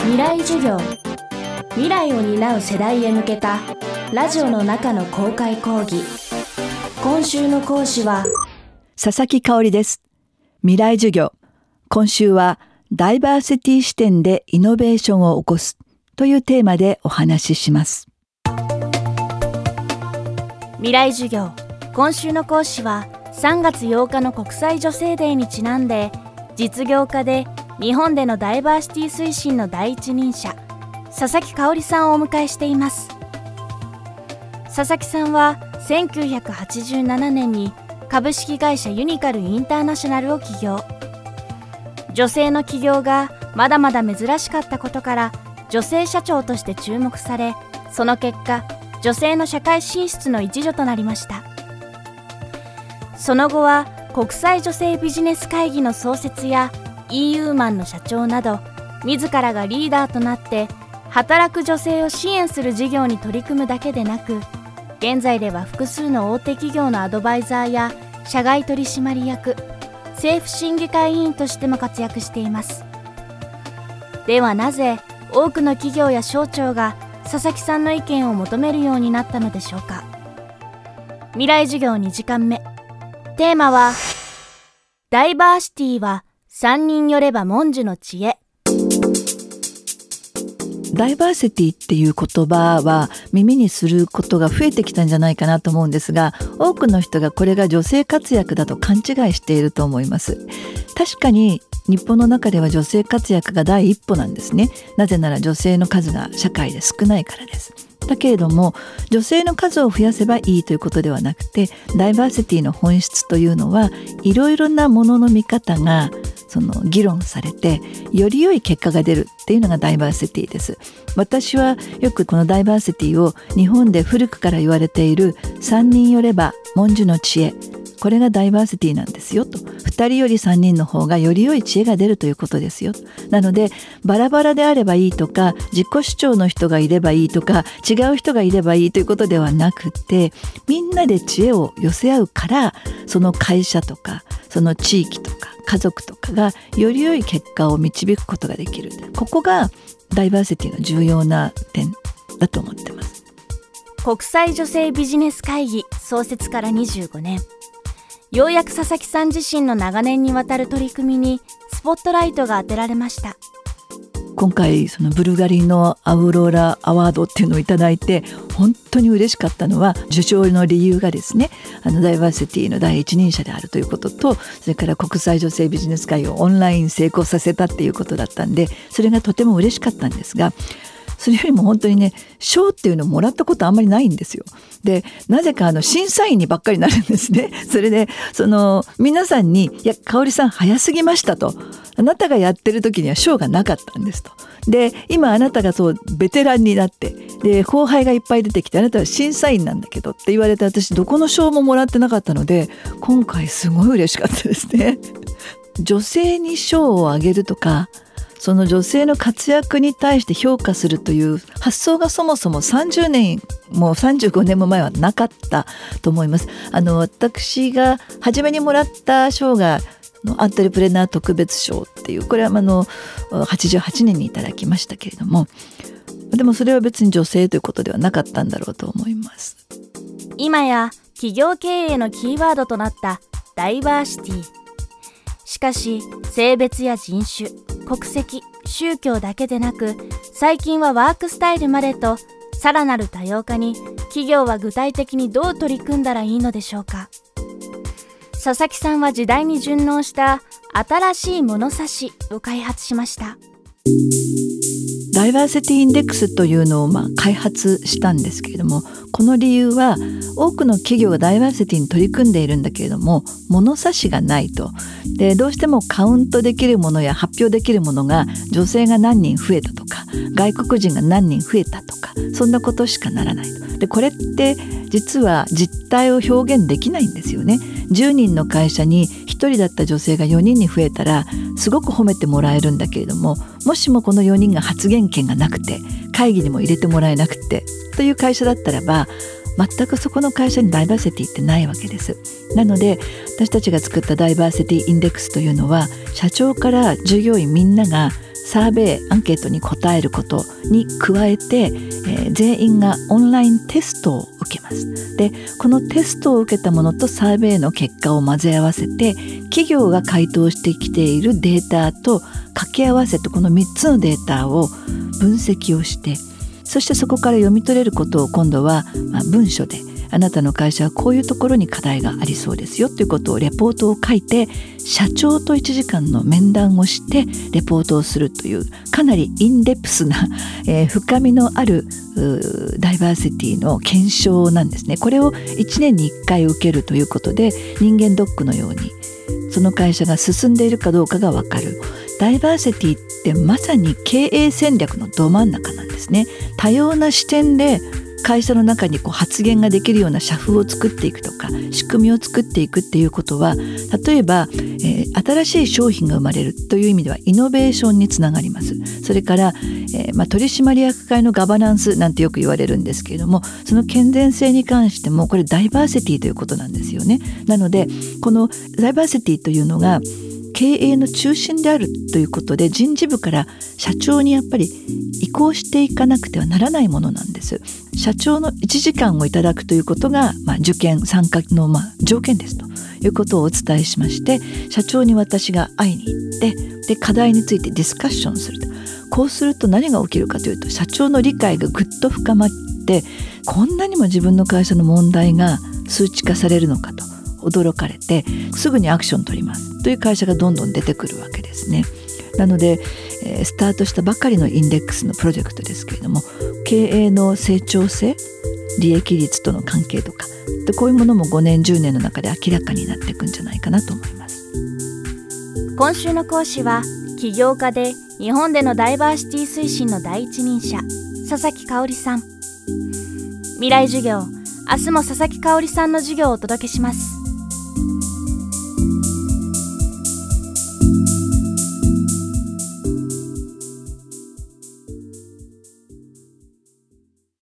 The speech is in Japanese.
未来授業。未来を担う世代へ向けたラジオの中の公開講義。今週の講師は佐々木香織です。未来授業。今週はダイバーシティ視点でイノベーションを起こすというテーマでお話しします。未来授業。今週の講師は3月8日の国際女性デーにちなんで実業家で日本でのダイバーシティ推進の第一人者佐々木香織さんをお迎えしています。佐々木さんは1987年に株式会社ユニカルインターナショナルを起業。女性の起業がまだまだ珍しかったことから女性社長として注目されその結果女性の社会進出の一助となりました。その後は国際女性ビジネス会議の創設や EU マンの社長など自らがリーダーとなって働く女性を支援する事業に取り組むだけでなく現在では複数の大手企業のアドバイザーや社外取締役政府審議会委員としても活躍しています。ではなぜ多くの企業や省庁が佐々木さんの意見を求めるようになったのでしょうか。未来授業2時間目。テーマはダイバーシティは三人よれば文殊の知恵。ダイバーシティっていう言葉は耳にすることが増えてきたんじゃないかなと思うんですが多くの人がこれが女性活躍だと勘違いしていると思います。確かに日本の中では女性活躍が第一歩なんですね。なぜなら女性の数が社会で少ないからです。だけれども女性の数を増やせばいいということではなくてダイバーシティの本質というのはいろいろなものの見方がその議論されてより良い結果が出るっていうのがダイバーシティです。私はよくこのダイバーシティを日本で古くから言われている三人よれば文殊の知恵これがダイバーシティなんですよと。2人より3人の方がより良い知恵が出るということですよ。なのでバラバラであればいいとか自己主張の人がいればいいとか違う人がいればいいということではなくてみんなで知恵を寄せ合うからその会社とかその地域とか家族とかがより良い結果を導くことができる。ここがダイバーシティの重要な点だと思ってます。国際女性ビジネス会議創設から25年。ようやく佐々木さん自身の長年にわたる取り組みにスポットライトが当てられました。今回そのブルガリのアウローラアワードっていうのを頂いて本当に嬉しかったのは受賞の理由がですねあのダイバーシティの第一人者であるということとそれから国際女性ビジネス会をオンライン成功させたっていうことだったんでそれがとても嬉しかったんですがそれよりも本当にね賞っていうのをもらったことあんまりないんですよ。でなぜかあの審査員にばっかりなるんですね。それでその皆さんに「いや香織さん早すぎました」と「あなたがやってる時には賞がなかったんです」と。で今あなたがそうベテランになってで後輩がいっぱい出てきてあなたは審査員なんだけどって言われて私どこの賞ももらってなかったので今回すごい嬉しかったですね。女性に賞をあげるとかその女性の活躍に対して評価するという発想がそもそも30年もう35年も前はなかったと思います。あの私が初めにもらった賞がアントレプレナー特別賞っていうこれはあの88年にいただきましたけれども。でもそれは別に女性ということではなかったんだろうと思います。今や企業経営のキーワードとなったダイバーシティ。しかし性別や人種国籍宗教だけでなく最近はワークスタイルまでとさらなる多様化に企業は具体的にどう取り組んだらいいのでしょうか。佐々木さんは時代に順応した新しい物差しを開発しました。ダイバーシティインデックスというのをまあ開発したんですけれどもこの理由は多くの企業がダイバーシティに取り組んでいるんだけれども物差しがないと。でどうしてもカウントできるものや発表できるものが女性が何人増えたとか外国人が何人増えたとかそんなことしかならないでこれって実は実態を表現できないんですよね。10人の会社に1人だった女性が4人に増えたらすごく褒めてもらえるんだけれどももしもこの4人が発言権がなくて会議にも入れてもらえなくてという会社だったらば全くそこの会社にダイバーシティってないわけです。なので私たちが作ったダイバーシティインデックスというのは社長から従業員みんながサーベイアンケートに答えることに加えて、えー、全員がオンラインテストを受けます。でこのテストを受けたものとサーベイの結果を混ぜ合わせて企業が回答してきているデータと掛け合わせてこの3つのデータを分析をしてそしてそこから読み取れることを今度は、まあ、文書であなたの会社はこういうところに課題がありそうですよということをレポートを書いて社長と1時間の面談をしてレポートをするというかなりインデプスな、えー、深みのあるダイバーシティの検証なんですね。これを1年に1回受けるということで人間ドックのようにその会社が進んでいるかどうかがわかる。ダイバーシティってまさに経営戦略のど真ん中なんですね。多様な視点で会社の中にこう発言ができるような社風を作っていくとか仕組みを作っていくっていうことは例えば、えー、新しい商品が生まれるという意味ではイノベーションにつながります。それから、えー、まあ、取締役会のガバナンスなんてよく言われるんですけれどもその健全性に関してもこれダイバーシティということなんですよね。なのでこのダイバーシティというのが経営の中心であるということで人事部から社長にやっぱり移行していかなくてはならないものなんです。社長の1時間をいただくということが、まあ、受験参加の、まあ、条件ですと。いうことをお伝えしまして社長に私が会いに行ってで課題についてディスカッションすると。こうすると何が起きるかというと社長の理解がぐっと深まってこんなにも自分の会社の問題が数値化されるのかと。驚かれてすぐにアクション取りますという会社がどんどん出てくるわけですね。なので、えー、スタートしたばかりのインデックスのプロジェクトですけれども経営の成長性利益率との関係とかでこういうものも5年10年の中で明らかになっていくんじゃないかなと思います。今週の講師は起業家で日本でのダイバーシティ推進の第一人者佐々木香織さん。未来授業明日も佐々木香織さんの授業をお届けします。